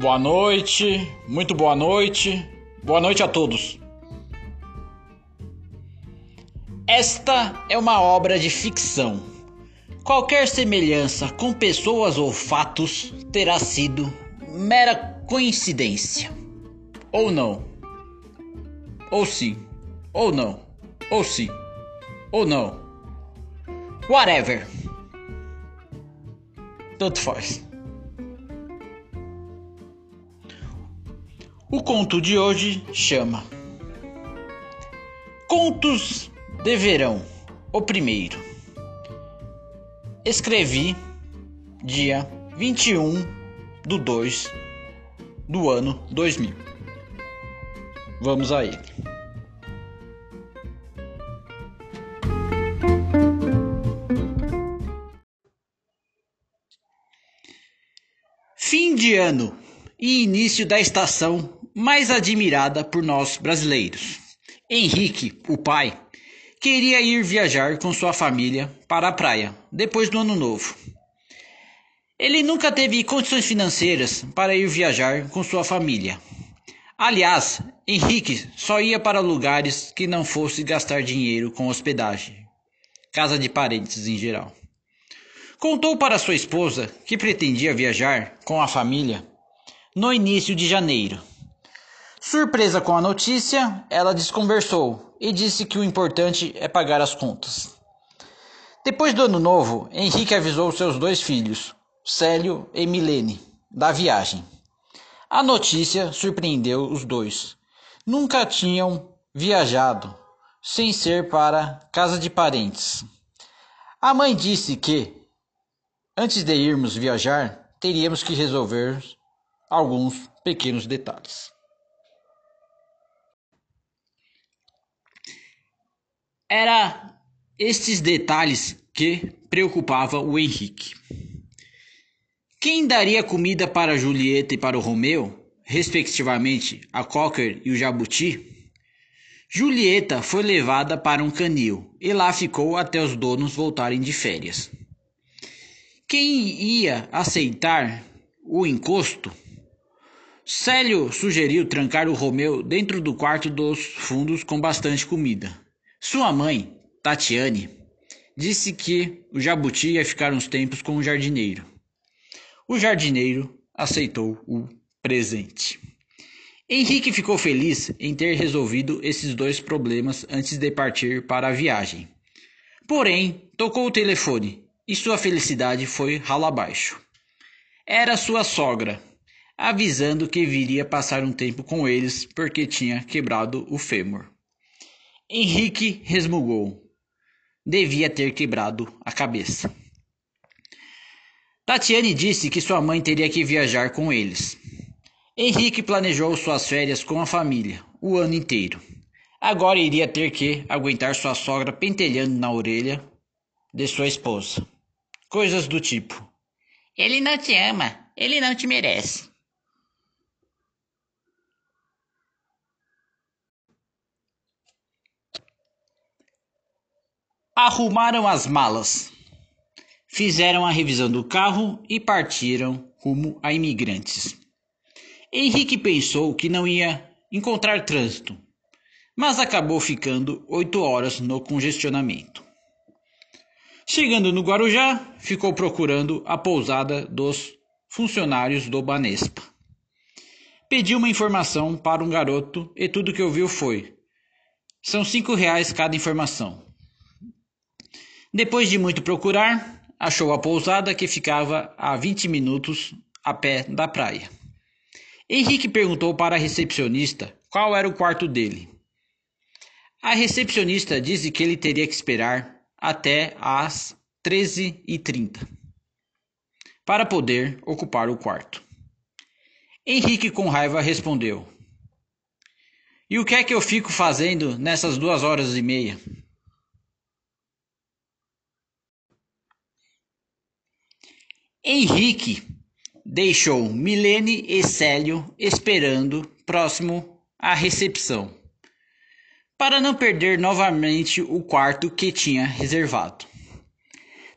Boa noite, muito boa noite, boa noite a todos. Esta é uma obra de ficção. Qualquer semelhança com pessoas ou fatos terá sido mera coincidência. Ou não. Ou sim. Ou não. Ou sim. Ou não. Whatever. Tanto faz. O conto de hoje chama Contos de Verão, o primeiro. Escrevi dia 21 do 2 do ano 2000. Vamos a ele. Fim de ano e início da estação mais admirada por nós brasileiros. Henrique, o pai, queria ir viajar com sua família para a praia depois do ano novo. Ele nunca teve condições financeiras para ir viajar com sua família. Aliás, Henrique só ia para lugares que não fosse gastar dinheiro com hospedagem, casa de parentes em geral. Contou para sua esposa que pretendia viajar com a família no início de janeiro Surpresa com a notícia, ela desconversou e disse que o importante é pagar as contas. Depois do ano novo, Henrique avisou seus dois filhos, Célio e Milene, da viagem. A notícia surpreendeu os dois. Nunca tinham viajado sem ser para casa de parentes. A mãe disse que, antes de irmos viajar, teríamos que resolver alguns pequenos detalhes. Era estes detalhes que preocupavam o Henrique. Quem daria comida para Julieta e para o Romeu, respectivamente a Cocker e o Jabuti? Julieta foi levada para um canil e lá ficou até os donos voltarem de férias. Quem ia aceitar o encosto? Célio sugeriu trancar o Romeu dentro do quarto dos fundos com bastante comida. Sua mãe, Tatiane, disse que o jabuti ia ficar uns tempos com o jardineiro. O jardineiro aceitou o presente. Henrique ficou feliz em ter resolvido esses dois problemas antes de partir para a viagem. Porém, tocou o telefone e sua felicidade foi ralo abaixo. Era sua sogra, avisando que viria passar um tempo com eles porque tinha quebrado o fêmur. Henrique resmungou. Devia ter quebrado a cabeça. Tatiane disse que sua mãe teria que viajar com eles. Henrique planejou suas férias com a família, o ano inteiro. Agora iria ter que aguentar sua sogra pentelhando na orelha de sua esposa. Coisas do tipo: Ele não te ama, ele não te merece. Arrumaram as malas, fizeram a revisão do carro e partiram rumo a imigrantes. Henrique pensou que não ia encontrar trânsito, mas acabou ficando oito horas no congestionamento. Chegando no Guarujá, ficou procurando a pousada dos funcionários do Banespa. Pediu uma informação para um garoto e tudo que ouviu foi: são cinco reais cada informação. Depois de muito procurar, achou a pousada que ficava a 20 minutos a pé da praia. Henrique perguntou para a recepcionista qual era o quarto dele. A recepcionista disse que ele teria que esperar até às 13h30 para poder ocupar o quarto. Henrique, com raiva, respondeu: E o que é que eu fico fazendo nessas duas horas e meia? Henrique deixou Milene e Célio esperando próximo à recepção, para não perder novamente o quarto que tinha reservado.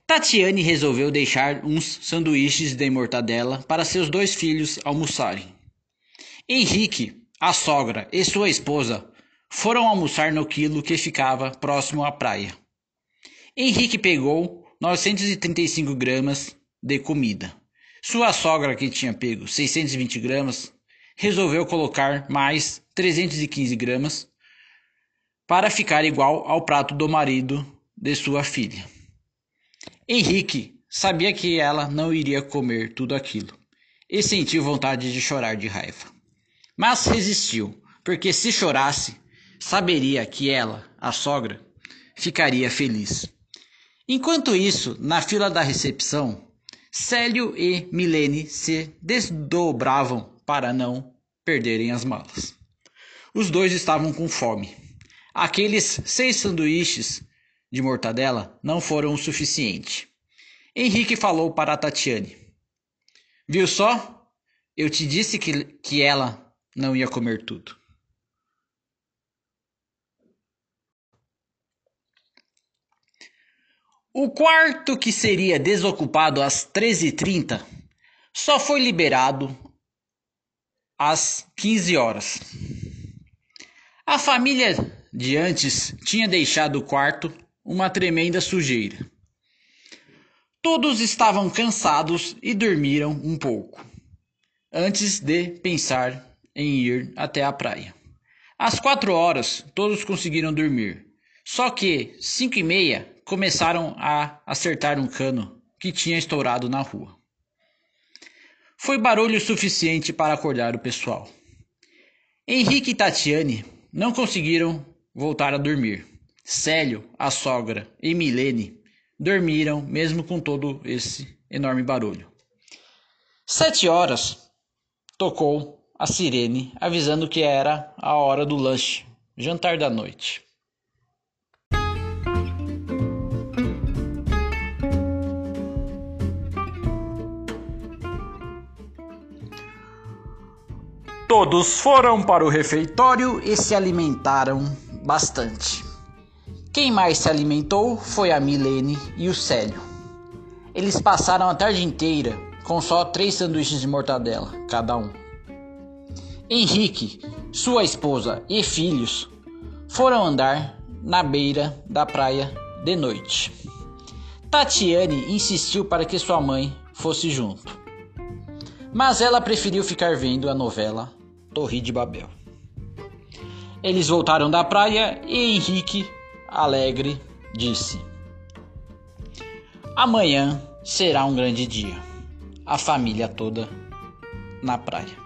Tatiane resolveu deixar uns sanduíches de mortadela para seus dois filhos almoçarem. Henrique, a sogra e sua esposa foram almoçar no quilo que ficava próximo à praia. Henrique pegou 935 gramas de comida. Sua sogra, que tinha pego 620 gramas, resolveu colocar mais 315 gramas para ficar igual ao prato do marido de sua filha. Henrique sabia que ela não iria comer tudo aquilo e sentiu vontade de chorar de raiva. Mas resistiu, porque se chorasse, saberia que ela, a sogra, ficaria feliz. Enquanto isso, na fila da recepção, Célio e Milene se desdobravam para não perderem as malas. Os dois estavam com fome. Aqueles seis sanduíches de mortadela não foram o suficiente. Henrique falou para Tatiane: Viu só? Eu te disse que, que ela não ia comer tudo. O quarto que seria desocupado às 13h30 só foi liberado às 15 horas. A família de antes tinha deixado o quarto uma tremenda sujeira. Todos estavam cansados e dormiram um pouco, antes de pensar em ir até a praia. Às quatro horas, todos conseguiram dormir. Só que, cinco e meia, começaram a acertar um cano que tinha estourado na rua. Foi barulho suficiente para acordar o pessoal. Henrique e Tatiane não conseguiram voltar a dormir. Célio, a sogra e Milene dormiram mesmo com todo esse enorme barulho. Sete horas tocou a sirene avisando que era a hora do lanche, jantar da noite. Todos foram para o refeitório e se alimentaram bastante. Quem mais se alimentou foi a Milene e o Célio. Eles passaram a tarde inteira com só três sanduíches de mortadela, cada um. Henrique, sua esposa e filhos foram andar na beira da praia de noite. Tatiane insistiu para que sua mãe fosse junto, mas ela preferiu ficar vendo a novela Torre de Babel. Eles voltaram da praia e Henrique, alegre, disse: Amanhã será um grande dia. A família toda na praia.